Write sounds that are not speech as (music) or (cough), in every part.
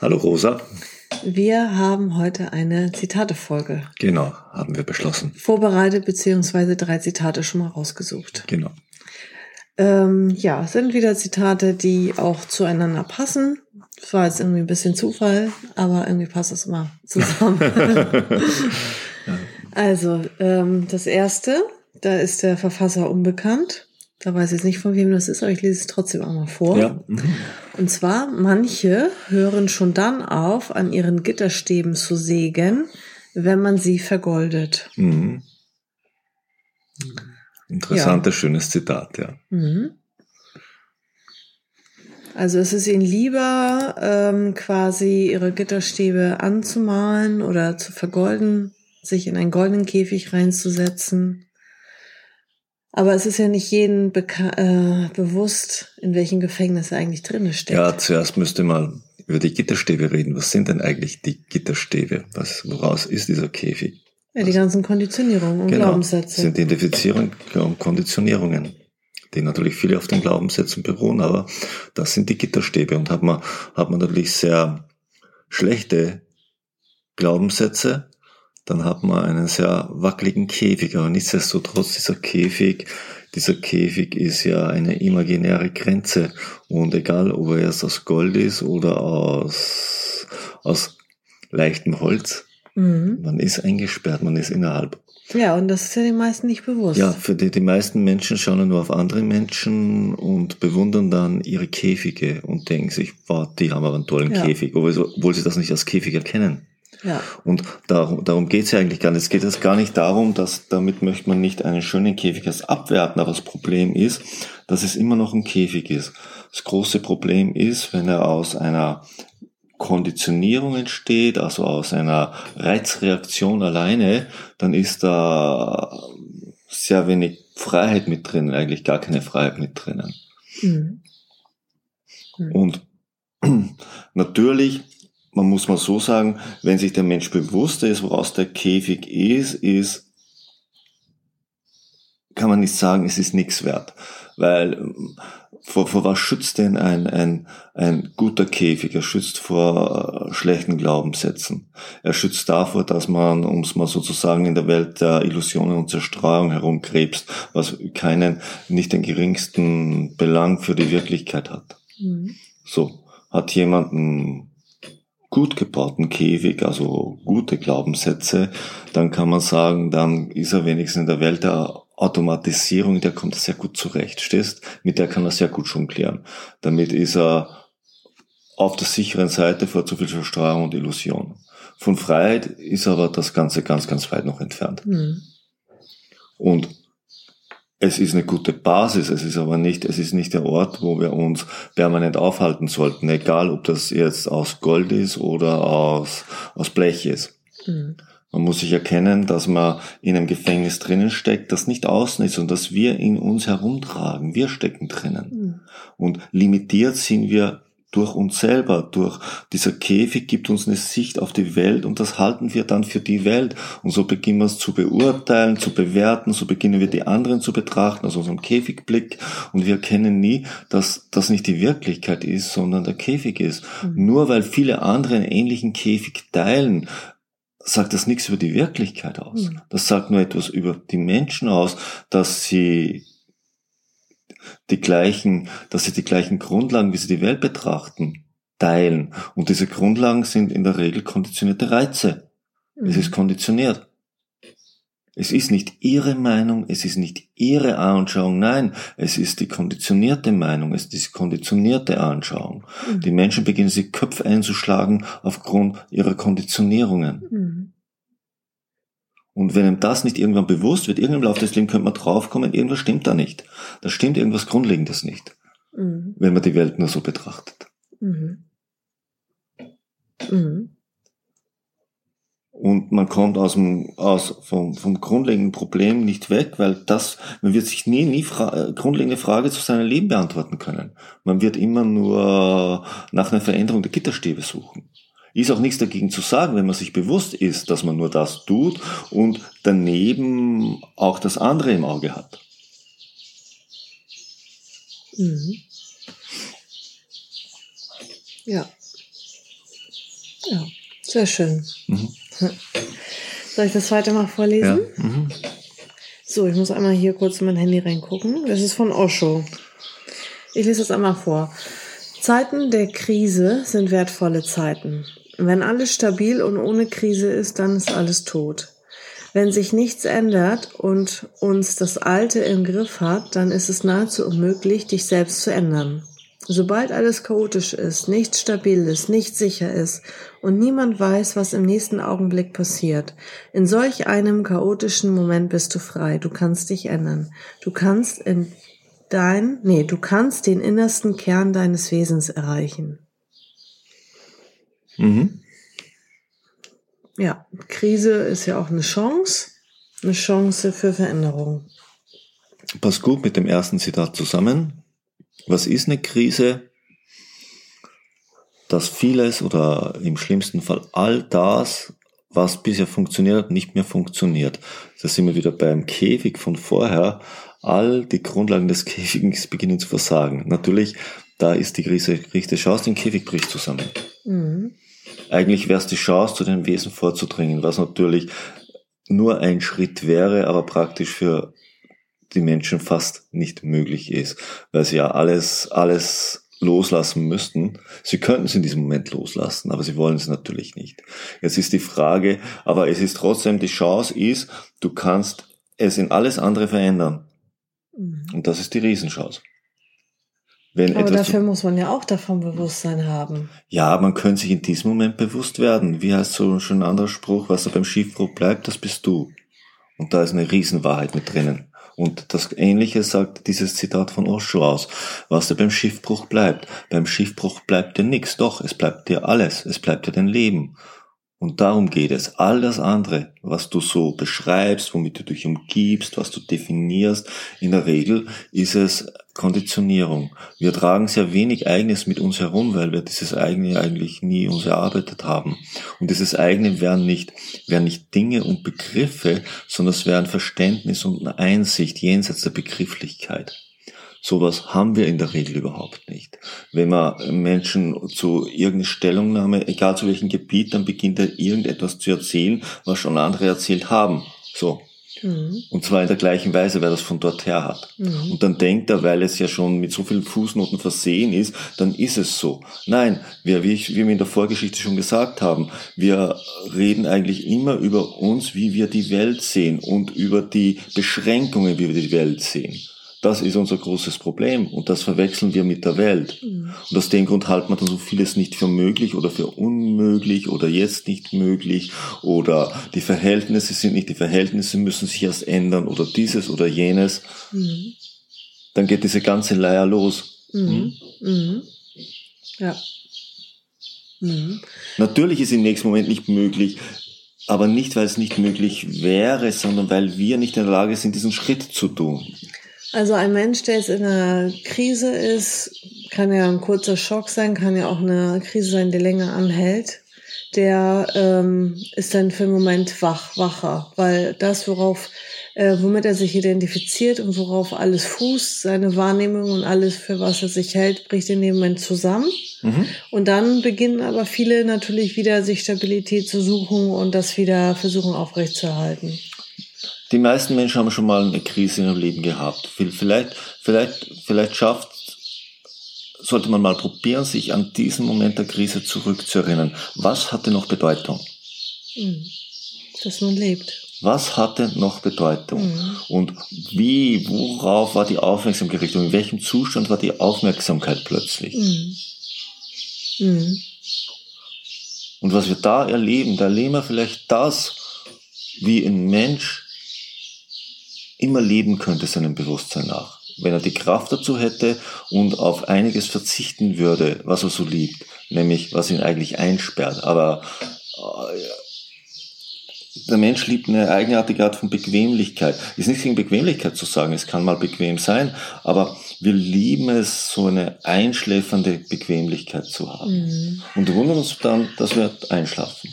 Hallo Rosa. Wir haben heute eine Zitatefolge. Genau, haben wir beschlossen. Vorbereitet beziehungsweise drei Zitate schon mal rausgesucht. Genau. Ähm, ja, es sind wieder Zitate, die auch zueinander passen. Das war jetzt irgendwie ein bisschen Zufall, aber irgendwie passt es immer zusammen. (laughs) Also, ähm, das erste, da ist der Verfasser unbekannt. Da weiß ich jetzt nicht, von wem das ist, aber ich lese es trotzdem auch mal vor. Ja. Und zwar, manche hören schon dann auf, an ihren Gitterstäben zu sägen, wenn man sie vergoldet. Mhm. Interessantes, schönes Zitat, ja. Mhm. Also es ist ihnen lieber, ähm, quasi ihre Gitterstäbe anzumalen oder zu vergolden, sich in einen goldenen Käfig reinzusetzen. Aber es ist ja nicht jedem äh, bewusst, in welchem Gefängnis er eigentlich drinne steckt. Ja, zuerst müsste man über die Gitterstäbe reden. Was sind denn eigentlich die Gitterstäbe? Was, woraus ist dieser Käfig? Ja, die ganzen Konditionierungen und genau, Glaubenssätze. sind Identifizierungen und Konditionierungen, die natürlich viele auf den Glaubenssätzen beruhen, aber das sind die Gitterstäbe und hat man, hat man natürlich sehr schlechte Glaubenssätze, dann hat man einen sehr wackeligen Käfig, aber nichtsdestotrotz dieser Käfig, dieser Käfig ist ja eine imaginäre Grenze und egal, ob er erst aus Gold ist oder aus, aus leichtem Holz, Mhm. man ist eingesperrt, man ist innerhalb. Ja, und das ist ja den meisten nicht bewusst. Ja, für die, die meisten Menschen schauen nur auf andere Menschen und bewundern dann ihre Käfige und denken sich, wow, die haben aber einen tollen Ja. Käfig, obwohl sie das nicht als Käfig erkennen. Ja. Und darum, darum geht es ja eigentlich gar nicht. Es geht jetzt gar nicht darum, dass damit möchte man nicht einen schönen Käfig als abwerten, aber das Problem ist, dass es immer noch ein Käfig ist. Das große Problem ist, wenn er aus einer Konditionierung entsteht, also aus einer Reizreaktion alleine, dann ist da sehr wenig Freiheit mit drin, eigentlich gar keine Freiheit mit drinnen. Mhm. Mhm. Und (clears throat) natürlich, man muss mal so sagen, wenn sich der Mensch bewusst ist, woraus der Käfig ist, ist, kann man nicht sagen, es ist nichts wert. Weil vor, vor was schützt denn ein, ein, ein guter Käfig? Er schützt vor äh, schlechten Glaubenssätzen. Er schützt davor, dass man, um es mal sozusagen in der Welt der Illusionen und Zerstreuung herumkrebst, was keinen, nicht den geringsten Belang für die Wirklichkeit hat. Mhm. So, hat jemand einen gut gebauten Käfig, also gute Glaubenssätze, dann kann man sagen, dann ist er wenigstens in der Welt der Automatisierung, der kommt sehr gut zurecht, stehst? Mit der kann er sehr gut jonglieren. Damit ist er auf der sicheren Seite vor zu viel Verstreuung und Illusion. Von Freiheit ist aber das Ganze ganz, ganz weit noch entfernt. Mhm. Und es ist eine gute Basis, es ist aber nicht, es ist nicht der Ort, wo wir uns permanent aufhalten sollten, egal ob das jetzt aus Gold ist oder aus, aus Blech ist. Mhm. Man muss sich erkennen, dass man in einem Gefängnis drinnen steckt, das nicht außen ist und dass wir in uns herumtragen. Wir stecken drinnen. Mhm. Und limitiert sind wir durch uns selber, durch dieser Käfig gibt uns eine Sicht auf die Welt und das halten wir dann für die Welt. Und so beginnen wir es zu beurteilen, zu bewerten, so beginnen wir die anderen zu betrachten aus unserem Käfigblick und wir erkennen nie, dass das nicht die Wirklichkeit ist, sondern der Käfig ist. Mhm. Nur weil viele andere einen ähnlichen Käfig teilen, sagt das nichts über die Wirklichkeit aus. Mhm. Das sagt nur etwas über die Menschen aus, dass sie die gleichen, dass sie die gleichen Grundlagen, wie sie die Welt betrachten, teilen. Und diese Grundlagen sind in der Regel konditionierte Reize. Es Mhm. ist konditioniert. Es ist nicht ihre Meinung, es ist nicht ihre Anschauung, nein, es ist die konditionierte Meinung, es ist die konditionierte Anschauung. Mhm. Die Menschen beginnen sich Köpfe einzuschlagen aufgrund ihrer Konditionierungen. Mhm. Und wenn ihm das nicht irgendwann bewusst wird, irgendwann im Laufe des Lebens könnte man draufkommen, irgendwas stimmt da nicht. Da stimmt irgendwas Grundlegendes nicht, Mhm. wenn man die Welt nur so betrachtet. Mhm. Mhm. Und man kommt aus dem, aus, vom, vom grundlegenden Problem nicht weg, weil das, man wird sich nie, nie fra grundlegende Frage zu seinem Leben beantworten können. Man wird immer nur nach einer Veränderung der Gitterstäbe suchen. Ist auch nichts dagegen zu sagen, wenn man sich bewusst ist, dass man nur das tut und daneben auch das andere im Auge hat. Mhm. Ja. Ja, sehr schön. Mhm. (laughs) Soll ich das zweite mal vorlesen? Ja. Mhm. So, ich muss einmal hier kurz in mein Handy reingucken. Das ist von Osho. Ich lese das einmal vor. Zeiten der Krise sind wertvolle Zeiten. Wenn alles stabil und ohne Krise ist, dann ist alles tot. Wenn sich nichts ändert und uns das Alte im Griff hat, dann ist es nahezu unmöglich, dich selbst zu ändern. Sobald alles chaotisch ist, nichts stabil ist, nicht sicher ist und niemand weiß, was im nächsten Augenblick passiert, in solch einem chaotischen Moment bist du frei. Du kannst dich ändern. Du kannst in dein, nee, du kannst den innersten Kern deines Wesens erreichen. Mhm. Ja, Krise ist ja auch eine Chance, eine Chance für Veränderung. Passt gut mit dem ersten Zitat zusammen. Was ist eine Krise? Dass vieles oder im schlimmsten Fall all das, was bisher funktioniert, nicht mehr funktioniert. Da sind wir wieder beim Käfig von vorher. All die Grundlagen des (laughs) Käfigs beginnen zu versagen. Natürlich, da ist die Krise, die Chance, den Käfig bricht zusammen. Mhm. Eigentlich wäre es die Chance, zu den Wesen vorzudringen, was natürlich nur ein Schritt wäre, aber praktisch für die Menschen fast nicht möglich ist, weil sie ja alles, alles loslassen müssten. Sie könnten es in diesem Moment loslassen, aber sie wollen es natürlich nicht. Jetzt ist die Frage, aber es ist trotzdem die Chance ist, du kannst es in alles andere verändern. Mhm. Und das ist die Riesenchance. Wenn Aber dafür muss man ja auch davon Bewusstsein haben. ja, man könnte sich in diesem Moment bewusst werden. Wie heißt so schon ein anderer Spruch, was da beim Schiffbruch bleibt, das bist du. Und da ist eine Riesenwahrheit mit drinnen. Und das Ähnliche sagt dieses Zitat von Osho aus. Was da beim Schiffbruch bleibt. Beim Schiffbruch bleibt dir nichts. Doch, es bleibt dir alles. Es bleibt dir dein Leben. Und darum geht es. All das andere, was du so beschreibst, womit du dich umgibst, was du definierst, in der Regel ist es Konditionierung. Wir tragen sehr wenig Eigenes mit uns herum, weil wir dieses eigene eigentlich nie uns erarbeitet haben. Und dieses eigene wären nicht, wären nicht Dinge und Begriffe, sondern es wären Verständnis und Einsicht jenseits der Begrifflichkeit. Sowas haben wir in der Regel überhaupt nicht. Wenn man Menschen zu irgendeiner Stellungnahme, egal zu welchem Gebiet, dann beginnt er irgendetwas zu erzählen, was schon andere erzählt haben. So. Mhm. Und zwar in der gleichen Weise, weil er es von dort her hat. Mhm. Und dann denkt er, weil es ja schon mit so vielen Fußnoten versehen ist, dann ist es so. Nein, wir, wie, ich, wie wir in der Vorgeschichte schon gesagt haben, wir reden eigentlich immer über uns, wie wir die Welt sehen und über die Beschränkungen, wie wir die Welt sehen. Das ist unser großes Problem und das verwechseln wir mit der Welt. Mhm. Und aus dem Grund halten wir dann so vieles nicht für möglich oder für unmöglich oder jetzt nicht möglich oder die Verhältnisse sind nicht, die Verhältnisse müssen sich erst ändern oder dieses oder jenes. Mhm. Dann geht diese ganze Leier los. Mhm. Mhm. Ja. Mhm. Natürlich ist im nächsten Moment nicht möglich, aber nicht, weil es nicht möglich wäre, sondern weil wir nicht in der Lage sind, diesen Schritt zu tun. Also ein Mensch, der jetzt in einer Krise ist, kann ja ein kurzer Schock sein, kann ja auch eine Krise sein, die länger anhält. Der ähm, ist dann für einen Moment wach, wacher, weil das, worauf, äh, womit er sich identifiziert und worauf alles fußt, seine Wahrnehmung und alles, für was er sich hält, bricht in dem Moment zusammen. Mhm. Und dann beginnen aber viele natürlich wieder sich Stabilität zu suchen und das wieder versuchen aufrechtzuerhalten. Die meisten Menschen haben schon mal eine Krise in ihrem Leben gehabt. Vielleicht, vielleicht, vielleicht schafft, sollte man mal probieren, sich an diesen Moment der Krise zurückzuerinnern. Was hatte noch Bedeutung? Mhm. Dass man lebt. Was hatte noch Bedeutung? Mhm. Und wie, worauf war die Aufmerksamkeit gerichtet? In welchem Zustand war die Aufmerksamkeit plötzlich? Mhm. Mhm. Und was wir da erleben, da erleben wir vielleicht das, wie ein Mensch immer leben könnte seinem Bewusstsein nach. wenn er die Kraft dazu hätte und auf einiges verzichten würde, was er so liebt, nämlich was ihn eigentlich einsperrt. Aber äh, der Mensch liebt eine eigenartige Art von Bequemlichkeit. Ist nicht gegen Bequemlichkeit zu sagen, es kann mal bequem sein, aber wir lieben es, so eine einschläfernde Bequemlichkeit zu haben. Mhm. Und wundern uns dann, dass wir einschlafen.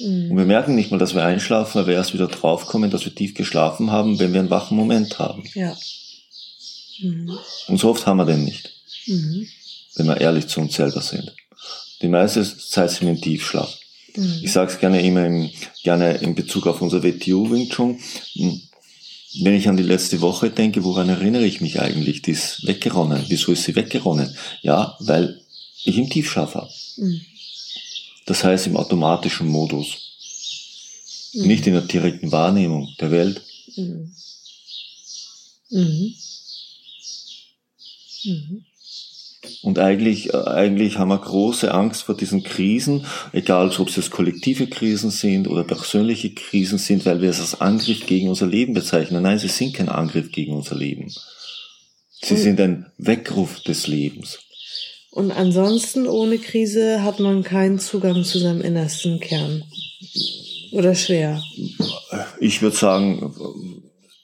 Mhm. Und wir merken nicht mal, dass wir einschlafen, weil wir erst wieder draufkommen, dass wir tief geschlafen haben, wenn wir einen wachen Moment haben. Ja. Mhm. Und so oft haben wir den nicht. Mhm. Wenn wir ehrlich zu uns selber sind. Die meiste Zeit sind wir im Tiefschlaf. Mhm. Ich sage es gerne immer im, gerne in Bezug auf unser WTO Wing Chun. Wenn ich an die letzte Woche denke, woran erinnere ich mich eigentlich? Die ist weggeronnen. Wieso ist sie weggeronnen? Ja, weil ich im Tiefschlaf war. Mhm. Das heißt im automatischen Modus. Mhm. Nicht in der direkten Wahrnehmung der Welt. Mhm. Mhm. Mhm. Und eigentlich, äh, eigentlich haben wir große Angst vor diesen Krisen, egal ob es jetzt kollektive Krisen sind oder persönliche Krisen sind, weil wir es als Angriff gegen unser Leben bezeichnen. Nein, sie sind kein Angriff gegen unser Leben. Sie sind ein Weckruf des Lebens. Und ansonsten ohne Krise hat man keinen Zugang zu seinem innersten Kern. Oder schwer? Ich würde sagen,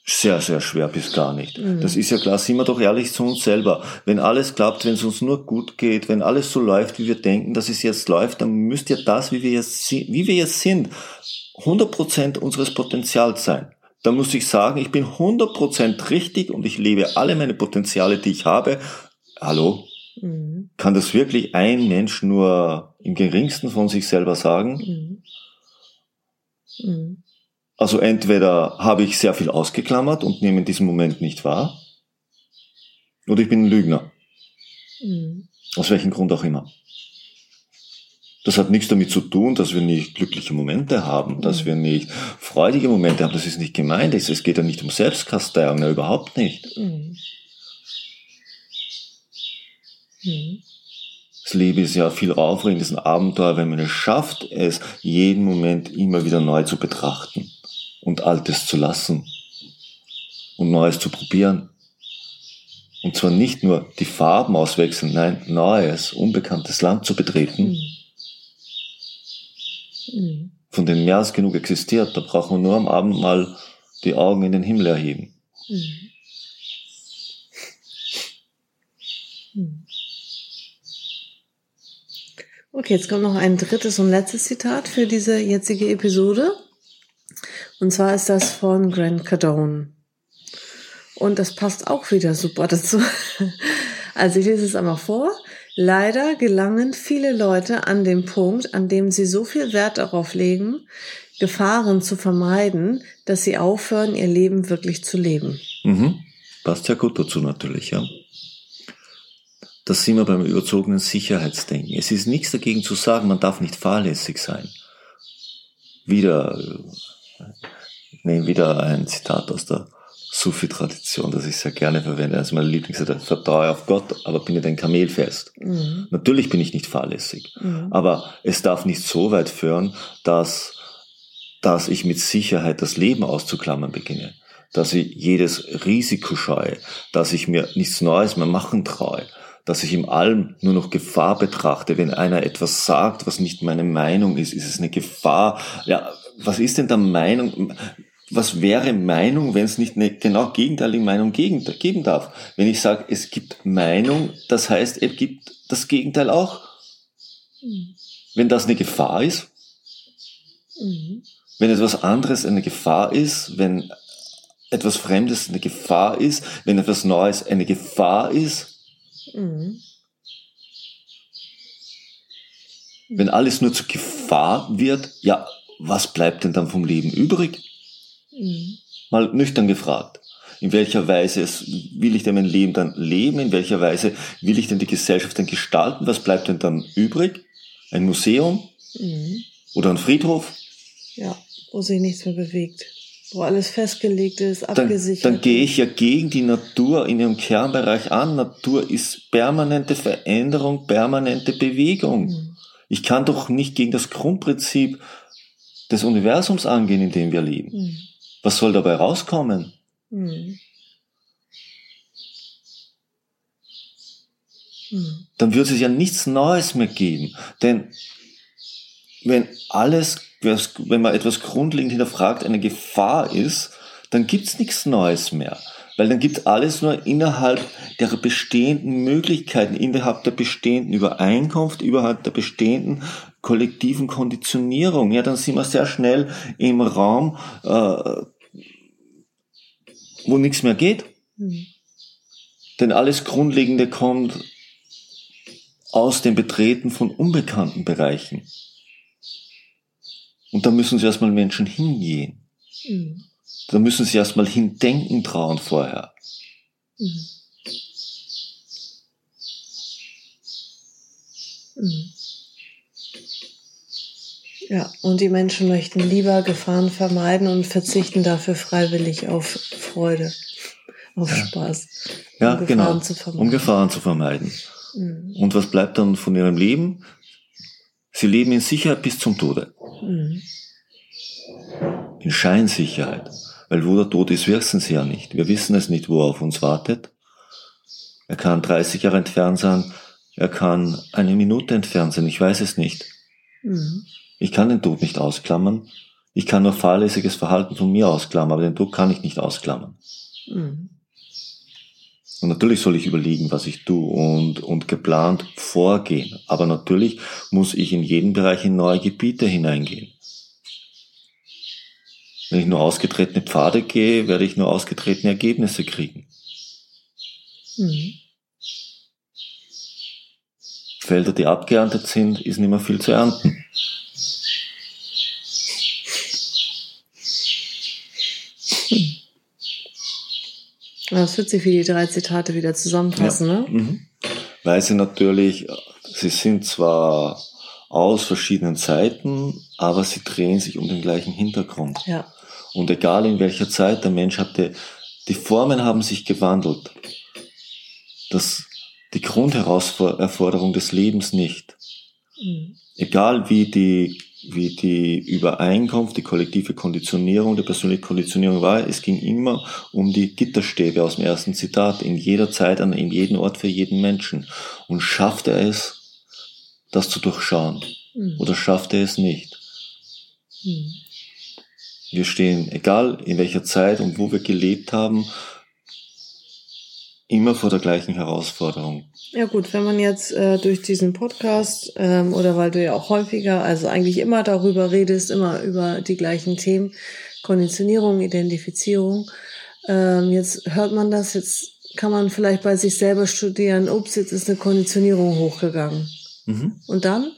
sehr, sehr schwer bis gar nicht. Mhm. Das ist ja klar, sind wir doch ehrlich zu uns selber. Wenn alles klappt, wenn es uns nur gut geht, wenn alles so läuft, wie wir denken, dass es jetzt läuft, dann müsste ja das, wie wir jetzt, wie wir jetzt sind, 100% unseres Potenzials sein. Da muss ich sagen, ich bin 100% richtig und ich lebe alle meine Potenziale, die ich habe. Hallo? Mhm. Kann das wirklich ein Mensch nur im geringsten von sich selber sagen? Mhm. Mhm. Also entweder habe ich sehr viel ausgeklammert und nehme in diesem Moment nicht wahr, oder ich bin ein Lügner. Mhm. Aus welchem Grund auch immer. Das hat nichts damit zu tun, dass wir nicht glückliche Momente haben, mhm. dass wir nicht freudige Momente haben. Das ist nicht gemeint. Es geht ja nicht um Selbstkasteiung, ja, überhaupt nicht. Mhm. Mhm. Das Leben ist ja viel aufregendes ein Abenteuer, wenn man es schafft, es jeden Moment immer wieder neu zu betrachten und Altes zu lassen und Neues zu probieren. Und zwar nicht nur die Farben auswechseln, nein, neues, unbekanntes Land zu betreten, mhm. von dem mehr als genug existiert. Da braucht man nur am Abend mal die Augen in den Himmel erheben. Mhm. Mhm. Okay, jetzt kommt noch ein drittes und letztes Zitat für diese jetzige Episode. Und zwar ist das von Grant Cardone. Und das passt auch wieder super dazu. (laughs) Also ich lese es einmal vor. Leider gelangen viele Leute an den Punkt, an dem sie so viel Wert darauf legen, Gefahren zu vermeiden, dass sie aufhören, ihr Leben wirklich zu leben. Mhm. Passt ja gut dazu natürlich, ja. Das sind wir beim überzogenen Sicherheitsdenken. Es ist nichts dagegen zu sagen, man darf nicht fahrlässig sein. Wieder ich nehme wieder ein Zitat aus der Sufi-Tradition, das ich sehr gerne verwende. Also mein Lieblingszitat, vertraue auf Gott, aber binde dein Kamel fest. Mhm. Natürlich bin ich nicht fahrlässig, mhm. aber es darf nicht so weit führen, dass, dass ich mit Sicherheit das Leben auszuklammern beginne. Dass ich jedes Risiko scheue, dass ich mir nichts Neues mehr machen traue, dass ich im allem nur noch Gefahr betrachte. Wenn einer etwas sagt, was nicht meine Meinung ist, ist es eine Gefahr. Ja, was ist denn da Meinung? Was wäre Meinung, wenn es nicht eine genau gegenteilige Meinung geben darf? Wenn ich sage, es gibt Meinung, das heißt, es gibt das Gegenteil auch. Mhm. Wenn das eine Gefahr ist, mhm. wenn etwas anderes eine Gefahr ist, wenn etwas Fremdes eine Gefahr ist, wenn etwas Neues eine Gefahr ist, mhm. wenn alles nur zur Gefahr wird, ja, was bleibt denn dann vom Leben übrig? Mhm. Mal nüchtern gefragt. In welcher Weise will ich denn mein Leben dann leben? In welcher Weise will ich denn die Gesellschaft dann gestalten? Was bleibt denn dann übrig? Ein Museum? Mhm. Oder ein Friedhof? Ja, wo sich nichts mehr bewegt wo alles festgelegt ist, abgesichert. Dann, dann gehe ich ja gegen die Natur in ihrem Kernbereich an. Natur ist permanente Veränderung, permanente Bewegung. Mhm. Ich kann doch nicht gegen das Grundprinzip des Universums angehen, in dem wir leben. Mhm. Was soll dabei rauskommen? Mhm. mhm. Dann würde es ja nichts Neues mehr geben. Denn wenn alles wenn man etwas grundlegend hinterfragt, eine Gefahr ist, dann gibt's nichts Neues mehr. Weil dann gibt alles nur innerhalb der bestehenden Möglichkeiten, innerhalb der bestehenden Übereinkunft, innerhalb der bestehenden kollektiven Konditionierung. Ja, dann sind wir sehr schnell im Raum, äh, wo nichts mehr geht. Mhm. Denn alles Grundlegende kommt aus dem Betreten von unbekannten Bereichen. Und da müssen sie erstmal Menschen hingehen. Mhm. Da müssen sie erstmal hindenken trauen vorher. Mhm. Mhm. Ja, und die Menschen möchten lieber Gefahren vermeiden und verzichten dafür freiwillig auf Freude, auf ja. Spaß. Ja, um genau, um Gefahren zu vermeiden. Mhm. Und was bleibt dann von ihrem Leben? Sie leben in Sicherheit bis zum Tode. Mhm. In Scheinsicherheit. Weil wo der Tod ist, wissen sie ja nicht. Wir wissen es nicht, wo er auf uns wartet. Er kann 30 Jahre entfernt sein, er kann eine Minute entfernt sein, ich weiß es nicht. Mhm. Ich kann den Tod nicht ausklammern. Ich kann nur fahrlässiges Verhalten von mir ausklammern, aber den Tod kann ich nicht ausklammern. Mhm. Und natürlich soll ich überlegen, was ich tue und, und geplant vorgehen. Aber natürlich muss ich in jedem Bereich in neue Gebiete hineingehen. Wenn ich nur ausgetretene Pfade gehe, werde ich nur ausgetretene Ergebnisse kriegen. Mhm. Felder, die abgeerntet sind, ist nicht mehr viel zu ernten. Das wird sich wie die drei Zitate wieder zusammenfassen, ja. ne? Mhm. Weil sie natürlich, sie sind zwar aus verschiedenen Zeiten, aber sie drehen sich um den gleichen Hintergrund. Ja. Und egal in welcher Zeit der Mensch hatte, die Formen haben sich gewandelt. Das, die Grundherausforderung des Lebens nicht. Mhm. Egal wie die, wie die Übereinkunft, die kollektive Konditionierung, die persönliche Konditionierung war, es ging immer um die Gitterstäbe aus dem ersten Zitat, in jeder Zeit, an in jedem Ort für jeden Menschen. Und schafft er es, das zu durchschauen? Mhm. Oder schafft er es nicht? Mhm. Wir stehen, egal in welcher Zeit und wo wir gelebt haben, immer vor der gleichen Herausforderung. Ja gut, wenn man jetzt äh, durch diesen Podcast ähm, oder weil du ja auch häufiger, also eigentlich immer darüber redest, immer über die gleichen Themen, Konditionierung, Identifizierung, ähm, jetzt hört man das, jetzt kann man vielleicht bei sich selber studieren, ups, jetzt ist eine Konditionierung hochgegangen. Mhm. Und dann?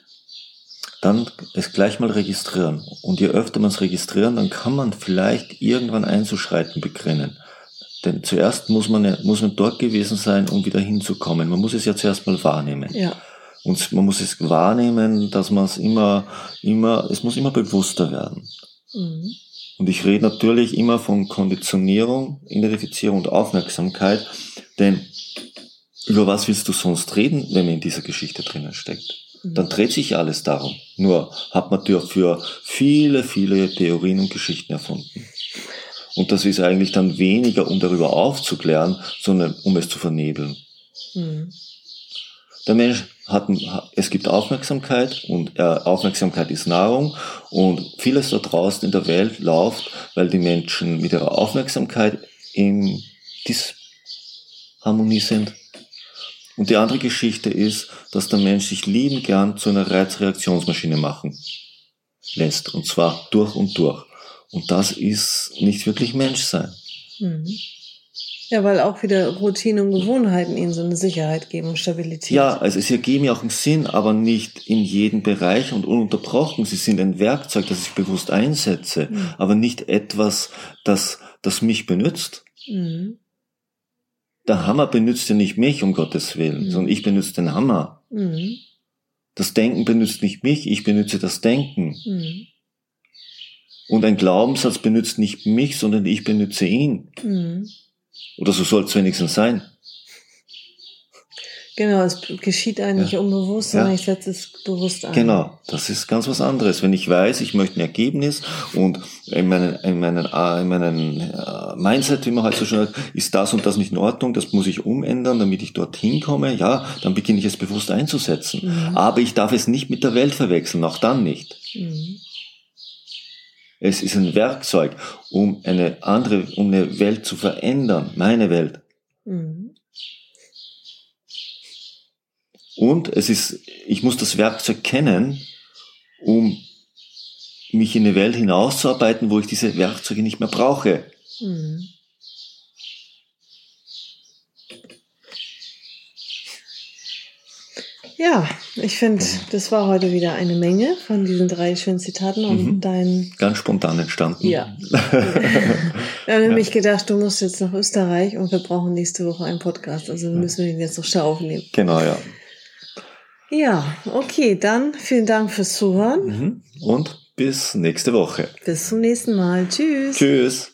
dann es gleich mal registrieren. Und je öfter man es registrieren, dann kann man vielleicht irgendwann einzuschreiten beginnen. Denn zuerst muss man, muss man dort gewesen sein, um wieder hinzukommen. Man muss es ja zuerst mal wahrnehmen. Ja. Und man muss es wahrnehmen, dass man es immer, immer, es muss immer bewusster werden. Mhm. Und ich rede natürlich immer von Konditionierung, Identifizierung und Aufmerksamkeit, denn über was willst du sonst reden, wenn man in dieser Geschichte drinnen steckt? dann dreht sich alles darum. Nur hat man dafür viele, viele Theorien und Geschichten erfunden. Und das ist eigentlich dann weniger, um darüber aufzuklären, sondern um es zu vernebeln. Mhm. Der Mensch hat, es gibt Aufmerksamkeit und äh, Aufmerksamkeit ist Nahrung und vieles da draußen in der Welt läuft, weil die Menschen mit ihrer Aufmerksamkeit in Disharmonie sind und die andere Geschichte ist, dass der Mensch sich lieben gern zu einer Reizreaktionsmaschine machen lässt. Und zwar durch und durch. Und das ist nicht wirklich Menschsein. Mhm. Ja, weil auch wieder Routine und Gewohnheiten ihnen so eine Sicherheit geben und Stabilität. Ja, also sie ergeben ja auch einen Sinn, aber nicht in jedem Bereich und ununterbrochen. Sie sind ein Werkzeug, das ich bewusst einsetze, mhm. aber nicht etwas, das, das mich benutzt. Mhm der Hammer benutzt ja nicht mich, um Gottes Willen, mhm. sondern ich benutze den Hammer. Mhm. Das Denken benutzt nicht mich, ich benutze das Denken. Und ein Glaubenssatz benutzt nicht mich, sondern ich benutze ihn. Mhm. Oder so soll es wenigstens sein. Genau, es geschieht eigentlich Ja. unbewusst, Ja. sondern ich setze es bewusst ein. Genau, das ist ganz was anderes. Wenn ich weiß, ich möchte ein Ergebnis und in meinen, in meinen, äh, in meinen äh, Mindset, wie man halt so schön sagt, ist das und das nicht in Ordnung, das muss ich umändern, damit ich dorthin komme, ja, dann beginne ich es bewusst einzusetzen. Mhm. Aber ich darf es nicht mit der Welt verwechseln, auch dann nicht. Mhm. Es ist ein Werkzeug, um eine andere, um eine Welt zu verändern, meine Welt. Mhm. Und es ist, ich muss das Werkzeug kennen, um mich in eine Welt hinauszuarbeiten, wo ich diese Werkzeuge nicht mehr brauche. Mhm. Ja, ich finde, das war heute wieder eine Menge von diesen drei schönen Zitaten und Mhm. dein Ganz spontan entstanden. Ja. (laughs) Wir haben nämlich gedacht, du musst jetzt nach Österreich und wir brauchen nächste Woche einen Podcast. Also müssen wir ihn jetzt noch schnell aufnehmen. Genau, ja. Ja, okay, dann vielen Dank fürs Zuhören. Mhm. Und bis nächste Woche. Bis zum nächsten Mal. Tschüss. Tschüss.